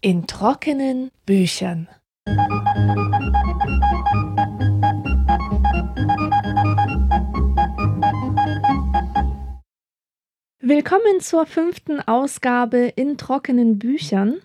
In trockenen Büchern. Willkommen zur fünften Ausgabe in trockenen Büchern.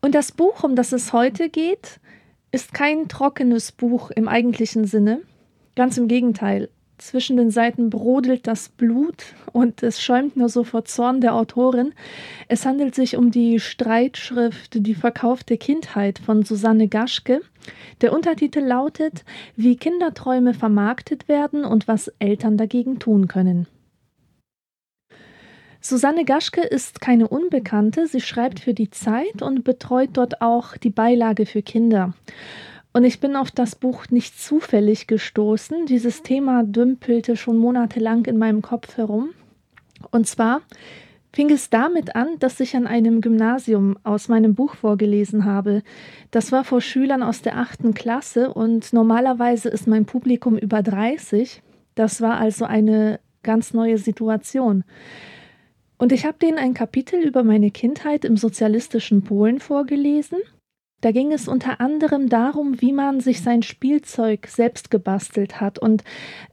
Und das Buch, um das es heute geht, ist kein trockenes Buch im eigentlichen Sinne. Ganz im Gegenteil. Zwischen den Seiten brodelt das Blut und es schäumt nur so vor Zorn der Autorin. Es handelt sich um die Streitschrift Die verkaufte Kindheit von Susanne Gaschke. Der Untertitel lautet Wie Kinderträume vermarktet werden und was Eltern dagegen tun können. Susanne Gaschke ist keine Unbekannte. Sie schreibt für die Zeit und betreut dort auch die Beilage für Kinder. Und ich bin auf das Buch nicht zufällig gestoßen. Dieses Thema dümpelte schon monatelang in meinem Kopf herum. Und zwar fing es damit an, dass ich an einem Gymnasium aus meinem Buch vorgelesen habe. Das war vor Schülern aus der achten Klasse und normalerweise ist mein Publikum über 30. Das war also eine ganz neue Situation. Und ich habe denen ein Kapitel über meine Kindheit im sozialistischen Polen vorgelesen. Da ging es unter anderem darum, wie man sich sein Spielzeug selbst gebastelt hat und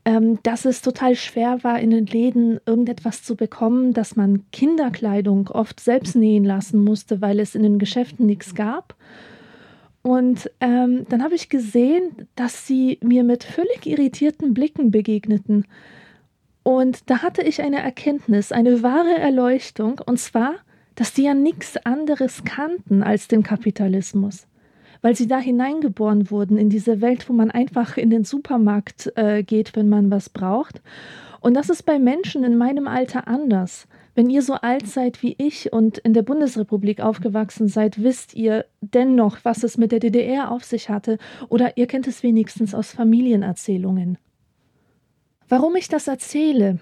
ähm, dass es total schwer war, in den Läden irgendetwas zu bekommen, dass man Kinderkleidung oft selbst nähen lassen musste, weil es in den Geschäften nichts gab. Und ähm, dann habe ich gesehen, dass sie mir mit völlig irritierten Blicken begegneten. Und da hatte ich eine Erkenntnis, eine wahre Erleuchtung, und zwar, dass die ja nichts anderes kannten als den Kapitalismus, weil sie da hineingeboren wurden in diese Welt, wo man einfach in den Supermarkt äh, geht, wenn man was braucht. Und das ist bei Menschen in meinem Alter anders. Wenn ihr so alt seid wie ich und in der Bundesrepublik aufgewachsen seid, wisst ihr dennoch, was es mit der DDR auf sich hatte, oder ihr kennt es wenigstens aus Familienerzählungen. Warum ich das erzähle?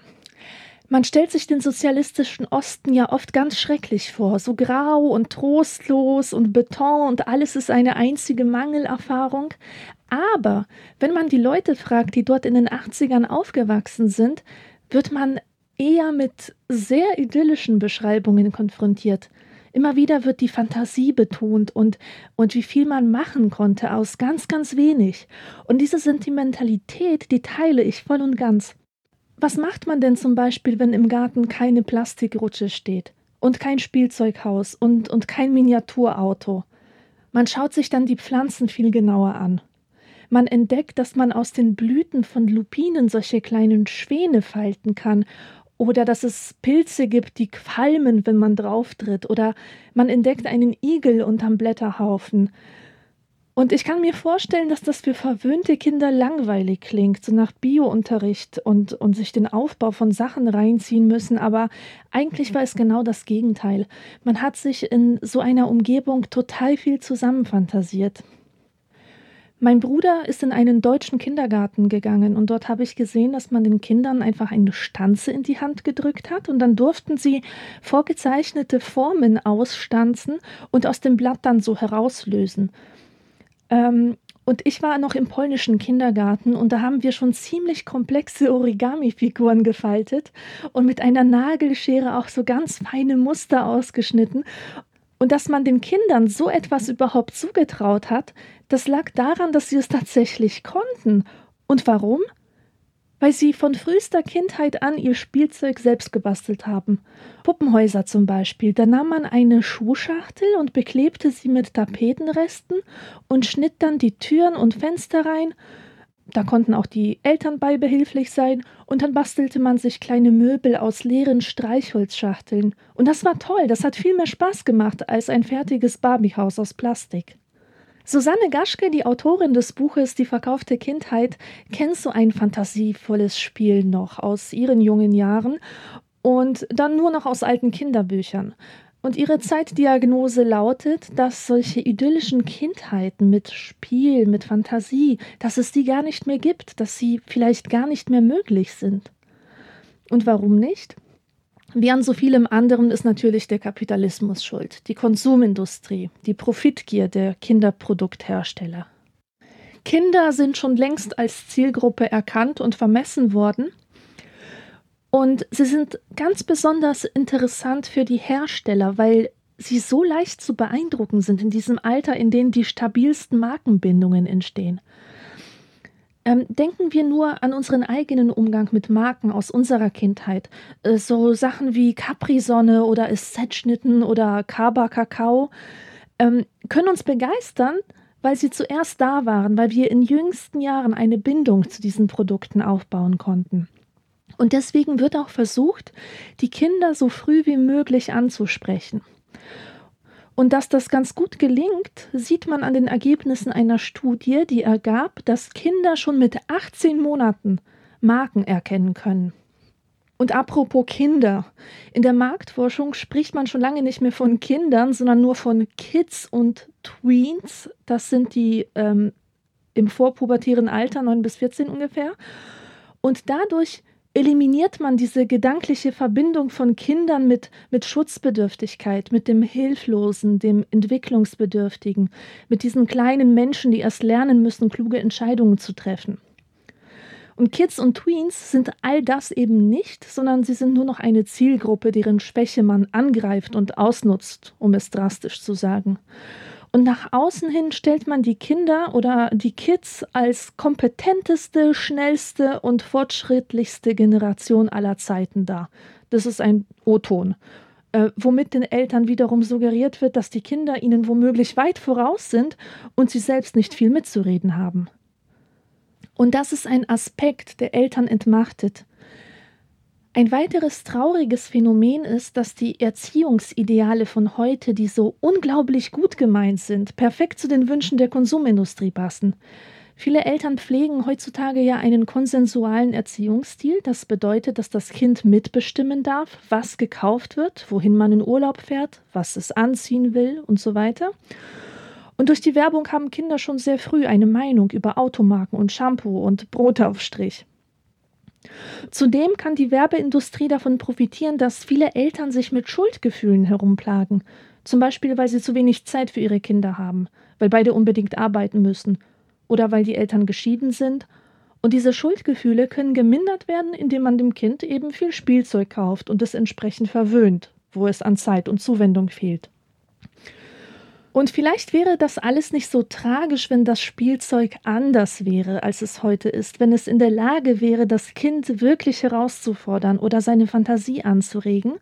Man stellt sich den sozialistischen Osten ja oft ganz schrecklich vor, so grau und trostlos und Beton und alles ist eine einzige Mangelerfahrung. Aber wenn man die Leute fragt, die dort in den 80ern aufgewachsen sind, wird man eher mit sehr idyllischen Beschreibungen konfrontiert. Immer wieder wird die Fantasie betont und, und wie viel man machen konnte aus ganz, ganz wenig. Und diese Sentimentalität, die teile ich voll und ganz. Was macht man denn zum Beispiel, wenn im Garten keine Plastikrutsche steht und kein Spielzeughaus und, und kein Miniaturauto? Man schaut sich dann die Pflanzen viel genauer an. Man entdeckt, dass man aus den Blüten von Lupinen solche kleinen Schwäne falten kann oder dass es Pilze gibt, die qualmen, wenn man drauftritt, oder man entdeckt einen Igel unterm Blätterhaufen. Und ich kann mir vorstellen, dass das für verwöhnte Kinder langweilig klingt, so nach Biounterricht und, und sich den Aufbau von Sachen reinziehen müssen, aber eigentlich war es genau das Gegenteil. Man hat sich in so einer Umgebung total viel zusammenfantasiert. Mein Bruder ist in einen deutschen Kindergarten gegangen und dort habe ich gesehen, dass man den Kindern einfach eine Stanze in die Hand gedrückt hat und dann durften sie vorgezeichnete Formen ausstanzen und aus dem Blatt dann so herauslösen. Ähm, und ich war noch im polnischen Kindergarten und da haben wir schon ziemlich komplexe Origami-Figuren gefaltet und mit einer Nagelschere auch so ganz feine Muster ausgeschnitten. Und dass man den Kindern so etwas überhaupt zugetraut hat, das lag daran, dass sie es tatsächlich konnten. Und warum? Weil sie von frühester Kindheit an ihr Spielzeug selbst gebastelt haben. Puppenhäuser zum Beispiel. Da nahm man eine Schuhschachtel und beklebte sie mit Tapetenresten und schnitt dann die Türen und Fenster rein. Da konnten auch die Eltern bei behilflich sein und dann bastelte man sich kleine Möbel aus leeren Streichholzschachteln. Und das war toll, das hat viel mehr Spaß gemacht als ein fertiges Barbiehaus aus Plastik. Susanne Gaschke, die Autorin des Buches Die verkaufte Kindheit, kennt so ein fantasievolles Spiel noch aus ihren jungen Jahren und dann nur noch aus alten Kinderbüchern. Und ihre Zeitdiagnose lautet, dass solche idyllischen Kindheiten mit Spiel, mit Fantasie, dass es die gar nicht mehr gibt, dass sie vielleicht gar nicht mehr möglich sind. Und warum nicht? Wie an so vielem anderen ist natürlich der Kapitalismus schuld, die Konsumindustrie, die Profitgier der Kinderprodukthersteller. Kinder sind schon längst als Zielgruppe erkannt und vermessen worden. Und sie sind ganz besonders interessant für die Hersteller, weil sie so leicht zu beeindrucken sind in diesem Alter, in dem die stabilsten Markenbindungen entstehen. Ähm, denken wir nur an unseren eigenen Umgang mit Marken aus unserer Kindheit. Äh, so Sachen wie Capri-Sonne oder Esset-Schnitten oder Kaba Kakao ähm, können uns begeistern, weil sie zuerst da waren, weil wir in jüngsten Jahren eine Bindung zu diesen Produkten aufbauen konnten. Und deswegen wird auch versucht, die Kinder so früh wie möglich anzusprechen. Und dass das ganz gut gelingt, sieht man an den Ergebnissen einer Studie, die ergab, dass Kinder schon mit 18 Monaten Marken erkennen können. Und apropos Kinder. In der Marktforschung spricht man schon lange nicht mehr von Kindern, sondern nur von Kids und Tweens. Das sind die ähm, im vorpubertären Alter, 9 bis 14 ungefähr. Und dadurch eliminiert man diese gedankliche Verbindung von Kindern mit, mit Schutzbedürftigkeit, mit dem Hilflosen, dem Entwicklungsbedürftigen, mit diesen kleinen Menschen, die erst lernen müssen, kluge Entscheidungen zu treffen. Und Kids und Tweens sind all das eben nicht, sondern sie sind nur noch eine Zielgruppe, deren Schwäche man angreift und ausnutzt, um es drastisch zu sagen. Und nach außen hin stellt man die Kinder oder die Kids als kompetenteste, schnellste und fortschrittlichste Generation aller Zeiten dar. Das ist ein O-Ton. Äh, womit den Eltern wiederum suggeriert wird, dass die Kinder ihnen womöglich weit voraus sind und sie selbst nicht viel mitzureden haben. Und das ist ein Aspekt, der Eltern entmachtet. Ein weiteres trauriges Phänomen ist, dass die Erziehungsideale von heute, die so unglaublich gut gemeint sind, perfekt zu den Wünschen der Konsumindustrie passen. Viele Eltern pflegen heutzutage ja einen konsensualen Erziehungsstil. Das bedeutet, dass das Kind mitbestimmen darf, was gekauft wird, wohin man in Urlaub fährt, was es anziehen will und so weiter. Und durch die Werbung haben Kinder schon sehr früh eine Meinung über Automarken und Shampoo und Brotaufstrich. Zudem kann die Werbeindustrie davon profitieren, dass viele Eltern sich mit Schuldgefühlen herumplagen. Zum Beispiel, weil sie zu wenig Zeit für ihre Kinder haben, weil beide unbedingt arbeiten müssen oder weil die Eltern geschieden sind. Und diese Schuldgefühle können gemindert werden, indem man dem Kind eben viel Spielzeug kauft und es entsprechend verwöhnt, wo es an Zeit und Zuwendung fehlt. Und vielleicht wäre das alles nicht so tragisch, wenn das Spielzeug anders wäre, als es heute ist, wenn es in der Lage wäre, das Kind wirklich herauszufordern oder seine Fantasie anzuregen.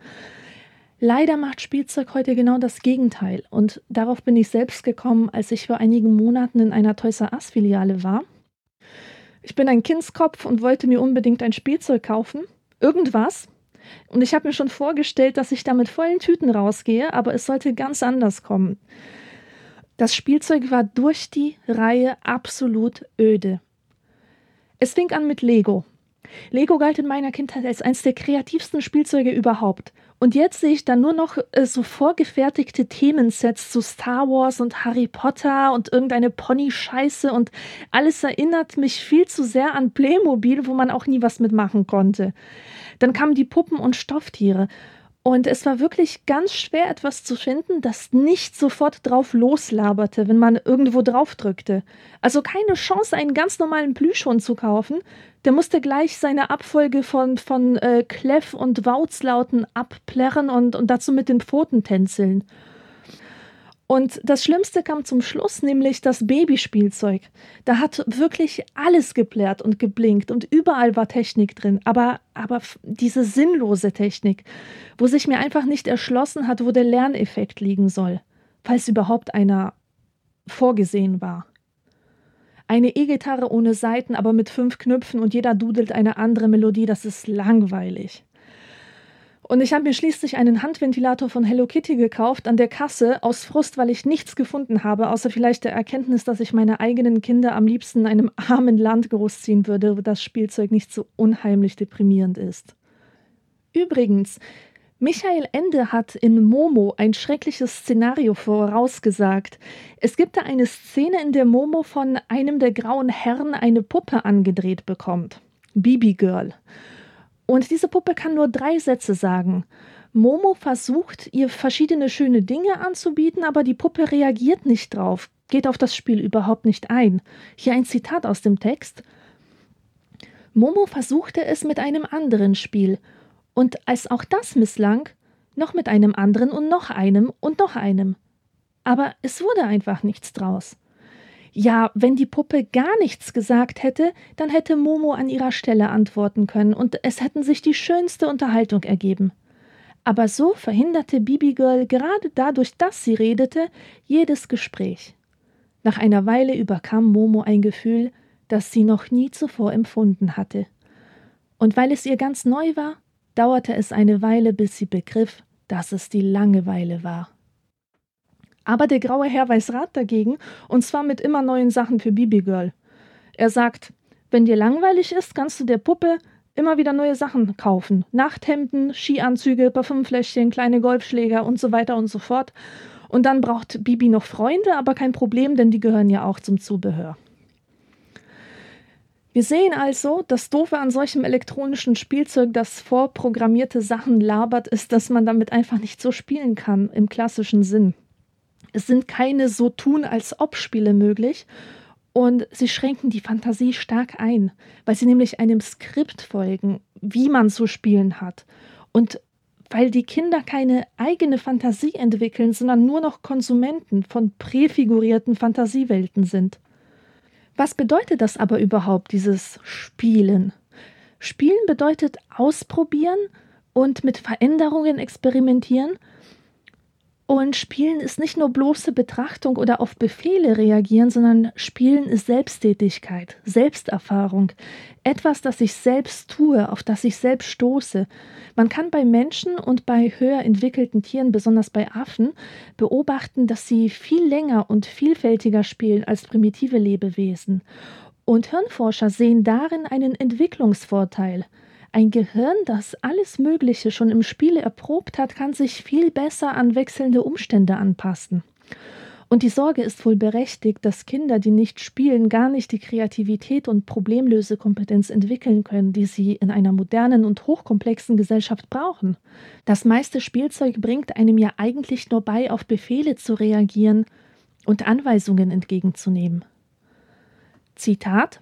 Leider macht Spielzeug heute genau das Gegenteil. Und darauf bin ich selbst gekommen, als ich vor einigen Monaten in einer Toys R Us Filiale war. Ich bin ein Kindskopf und wollte mir unbedingt ein Spielzeug kaufen. Irgendwas. Und ich habe mir schon vorgestellt, dass ich da mit vollen Tüten rausgehe, aber es sollte ganz anders kommen. Das Spielzeug war durch die Reihe absolut öde. Es fing an mit Lego. Lego galt in meiner Kindheit als eines der kreativsten Spielzeuge überhaupt. Und jetzt sehe ich da nur noch äh, so vorgefertigte Themensets zu Star Wars und Harry Potter und irgendeine Pony-Scheiße und alles erinnert mich viel zu sehr an Playmobil, wo man auch nie was mitmachen konnte. Dann kamen die Puppen und Stofftiere. Und es war wirklich ganz schwer, etwas zu finden, das nicht sofort drauf loslaberte, wenn man irgendwo drauf drückte. Also keine Chance, einen ganz normalen Plüschhund zu kaufen. Der musste gleich seine Abfolge von, von äh, Kleff- und Wauzlauten abplärren und, und dazu mit den Pfoten tänzeln. Und das Schlimmste kam zum Schluss, nämlich das Babyspielzeug. Da hat wirklich alles geplärt und geblinkt und überall war Technik drin, aber, aber diese sinnlose Technik, wo sich mir einfach nicht erschlossen hat, wo der Lerneffekt liegen soll, falls überhaupt einer vorgesehen war. Eine E-Gitarre ohne Saiten, aber mit fünf Knöpfen und jeder dudelt eine andere Melodie, das ist langweilig. Und ich habe mir schließlich einen Handventilator von Hello Kitty gekauft an der Kasse aus Frust, weil ich nichts gefunden habe, außer vielleicht der Erkenntnis, dass ich meine eigenen Kinder am liebsten in einem armen Land großziehen würde, wo das Spielzeug nicht so unheimlich deprimierend ist. Übrigens, Michael Ende hat in Momo ein schreckliches Szenario vorausgesagt. Es gibt da eine Szene, in der Momo von einem der grauen Herren eine Puppe angedreht bekommt. Bibi Girl. Und diese Puppe kann nur drei Sätze sagen. Momo versucht, ihr verschiedene schöne Dinge anzubieten, aber die Puppe reagiert nicht drauf, geht auf das Spiel überhaupt nicht ein. Hier ein Zitat aus dem Text. Momo versuchte es mit einem anderen Spiel. Und als auch das misslang, noch mit einem anderen und noch einem und noch einem. Aber es wurde einfach nichts draus. Ja, wenn die Puppe gar nichts gesagt hätte, dann hätte Momo an ihrer Stelle antworten können und es hätten sich die schönste Unterhaltung ergeben. Aber so verhinderte Bibi Girl gerade dadurch, dass sie redete, jedes Gespräch. Nach einer Weile überkam Momo ein Gefühl, das sie noch nie zuvor empfunden hatte. Und weil es ihr ganz neu war, dauerte es eine Weile, bis sie begriff, dass es die Langeweile war. Aber der graue Herr weiß Rat dagegen, und zwar mit immer neuen Sachen für Bibi Girl. Er sagt, wenn dir langweilig ist, kannst du der Puppe immer wieder neue Sachen kaufen. Nachthemden, Skianzüge, Parfümfläschchen, kleine Golfschläger und so weiter und so fort. Und dann braucht Bibi noch Freunde, aber kein Problem, denn die gehören ja auch zum Zubehör. Wir sehen also, das Doofe an solchem elektronischen Spielzeug, das vorprogrammierte Sachen labert, ist, dass man damit einfach nicht so spielen kann im klassischen Sinn. Es sind keine so tun als ob Spiele möglich und sie schränken die Fantasie stark ein, weil sie nämlich einem Skript folgen, wie man zu spielen hat. Und weil die Kinder keine eigene Fantasie entwickeln, sondern nur noch Konsumenten von präfigurierten Fantasiewelten sind. Was bedeutet das aber überhaupt, dieses Spielen? Spielen bedeutet ausprobieren und mit Veränderungen experimentieren und Spielen ist nicht nur bloße Betrachtung oder auf Befehle reagieren, sondern Spielen ist Selbsttätigkeit, Selbsterfahrung, etwas, das ich selbst tue, auf das ich selbst stoße. Man kann bei Menschen und bei höher entwickelten Tieren, besonders bei Affen, beobachten, dass sie viel länger und vielfältiger spielen als primitive Lebewesen. Und Hirnforscher sehen darin einen Entwicklungsvorteil. Ein Gehirn, das alles Mögliche schon im Spiele erprobt hat, kann sich viel besser an wechselnde Umstände anpassen. Und die Sorge ist wohl berechtigt, dass Kinder, die nicht spielen, gar nicht die Kreativität und Problemlösekompetenz entwickeln können, die sie in einer modernen und hochkomplexen Gesellschaft brauchen. Das meiste Spielzeug bringt einem ja eigentlich nur bei, auf Befehle zu reagieren und Anweisungen entgegenzunehmen. Zitat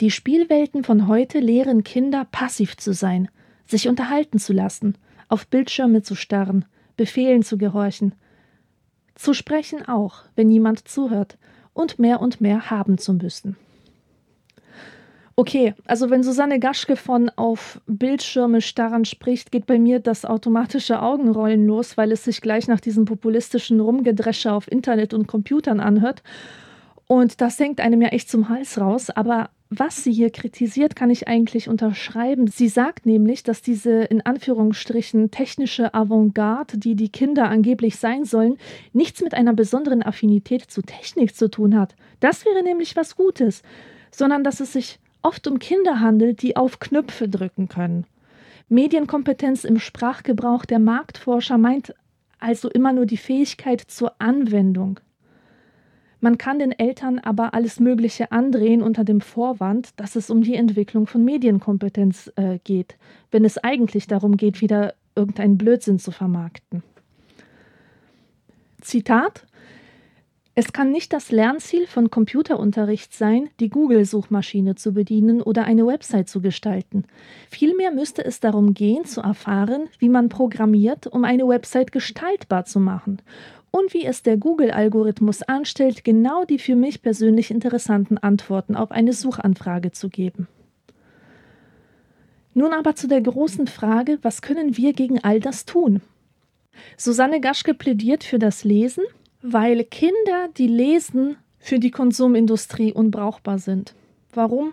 die Spielwelten von heute lehren Kinder, passiv zu sein, sich unterhalten zu lassen, auf Bildschirme zu starren, Befehlen zu gehorchen, zu sprechen auch, wenn niemand zuhört, und mehr und mehr haben zu müssen. Okay, also wenn Susanne Gaschke von auf Bildschirme starren spricht, geht bei mir das automatische Augenrollen los, weil es sich gleich nach diesem populistischen Rumgedresche auf Internet und Computern anhört. Und das hängt einem ja echt zum Hals raus, aber was sie hier kritisiert, kann ich eigentlich unterschreiben. Sie sagt nämlich, dass diese in Anführungsstrichen technische Avantgarde, die die Kinder angeblich sein sollen, nichts mit einer besonderen Affinität zu Technik zu tun hat. Das wäre nämlich was Gutes, sondern dass es sich oft um Kinder handelt, die auf Knöpfe drücken können. Medienkompetenz im Sprachgebrauch der Marktforscher meint also immer nur die Fähigkeit zur Anwendung. Man kann den Eltern aber alles Mögliche andrehen unter dem Vorwand, dass es um die Entwicklung von Medienkompetenz äh, geht, wenn es eigentlich darum geht, wieder irgendeinen Blödsinn zu vermarkten. Zitat es kann nicht das Lernziel von Computerunterricht sein, die Google-Suchmaschine zu bedienen oder eine Website zu gestalten. Vielmehr müsste es darum gehen, zu erfahren, wie man programmiert, um eine Website gestaltbar zu machen und wie es der Google-Algorithmus anstellt, genau die für mich persönlich interessanten Antworten auf eine Suchanfrage zu geben. Nun aber zu der großen Frage, was können wir gegen all das tun? Susanne Gaschke plädiert für das Lesen, weil Kinder, die lesen, für die Konsumindustrie unbrauchbar sind. Warum?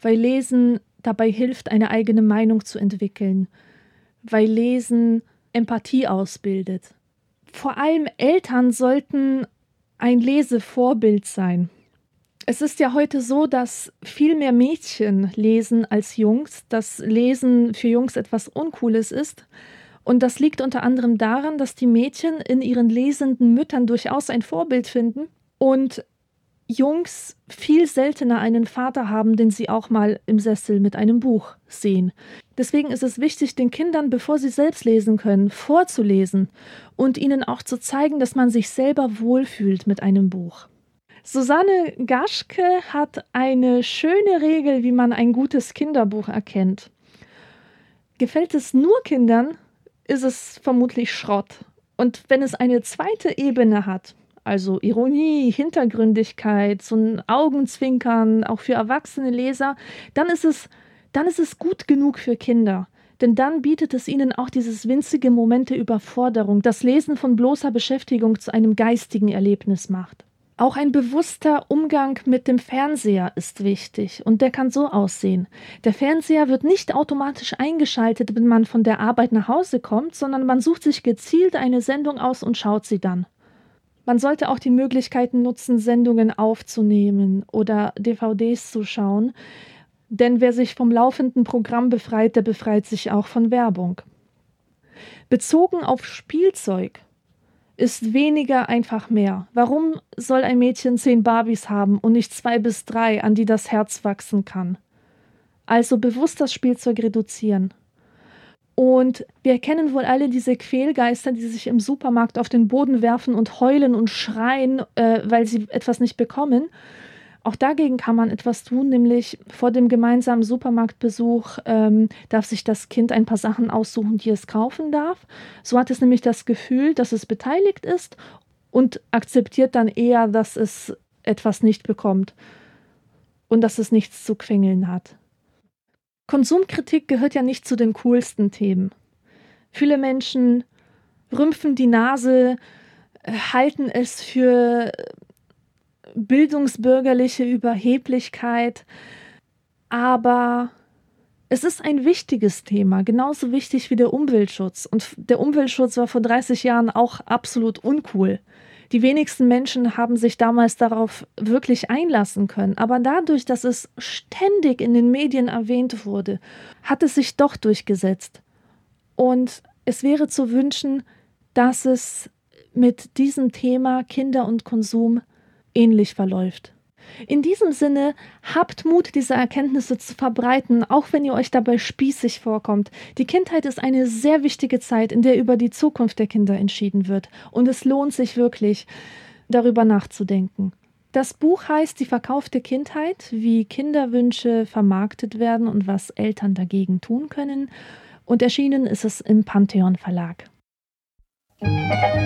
Weil Lesen dabei hilft, eine eigene Meinung zu entwickeln, weil Lesen Empathie ausbildet, vor allem Eltern sollten ein Lesevorbild sein. Es ist ja heute so, dass viel mehr Mädchen lesen als Jungs, dass Lesen für Jungs etwas Uncooles ist. Und das liegt unter anderem daran, dass die Mädchen in ihren lesenden Müttern durchaus ein Vorbild finden und Jungs viel seltener einen Vater haben, den sie auch mal im Sessel mit einem Buch sehen. Deswegen ist es wichtig, den Kindern, bevor sie selbst lesen können, vorzulesen und ihnen auch zu zeigen, dass man sich selber wohlfühlt mit einem Buch. Susanne Gaschke hat eine schöne Regel, wie man ein gutes Kinderbuch erkennt. Gefällt es nur Kindern, ist es vermutlich Schrott. Und wenn es eine zweite Ebene hat, also Ironie, Hintergründigkeit, so ein Augenzwinkern, auch für erwachsene Leser, dann ist es, dann ist es gut genug für Kinder. Denn dann bietet es ihnen auch dieses winzige Moment der Überforderung, das Lesen von bloßer Beschäftigung zu einem geistigen Erlebnis macht. Auch ein bewusster Umgang mit dem Fernseher ist wichtig und der kann so aussehen. Der Fernseher wird nicht automatisch eingeschaltet, wenn man von der Arbeit nach Hause kommt, sondern man sucht sich gezielt eine Sendung aus und schaut sie dann. Man sollte auch die Möglichkeiten nutzen, Sendungen aufzunehmen oder DVDs zu schauen, denn wer sich vom laufenden Programm befreit, der befreit sich auch von Werbung. Bezogen auf Spielzeug ist weniger einfach mehr. Warum soll ein Mädchen zehn Barbies haben und nicht zwei bis drei, an die das Herz wachsen kann? Also bewusst das Spielzeug reduzieren. Und wir kennen wohl alle diese Quälgeister, die sich im Supermarkt auf den Boden werfen und heulen und schreien, äh, weil sie etwas nicht bekommen. Auch dagegen kann man etwas tun, nämlich vor dem gemeinsamen Supermarktbesuch ähm, darf sich das Kind ein paar Sachen aussuchen, die es kaufen darf. So hat es nämlich das Gefühl, dass es beteiligt ist und akzeptiert dann eher, dass es etwas nicht bekommt und dass es nichts zu quengeln hat. Konsumkritik gehört ja nicht zu den coolsten Themen. Viele Menschen rümpfen die Nase, äh, halten es für bildungsbürgerliche Überheblichkeit, aber es ist ein wichtiges Thema, genauso wichtig wie der Umweltschutz. Und der Umweltschutz war vor 30 Jahren auch absolut uncool. Die wenigsten Menschen haben sich damals darauf wirklich einlassen können. Aber dadurch, dass es ständig in den Medien erwähnt wurde, hat es sich doch durchgesetzt. Und es wäre zu wünschen, dass es mit diesem Thema Kinder und Konsum ähnlich verläuft. In diesem Sinne, habt Mut, diese Erkenntnisse zu verbreiten, auch wenn ihr euch dabei spießig vorkommt. Die Kindheit ist eine sehr wichtige Zeit, in der über die Zukunft der Kinder entschieden wird. Und es lohnt sich wirklich, darüber nachzudenken. Das Buch heißt Die verkaufte Kindheit, wie Kinderwünsche vermarktet werden und was Eltern dagegen tun können. Und erschienen ist es im Pantheon Verlag. Musik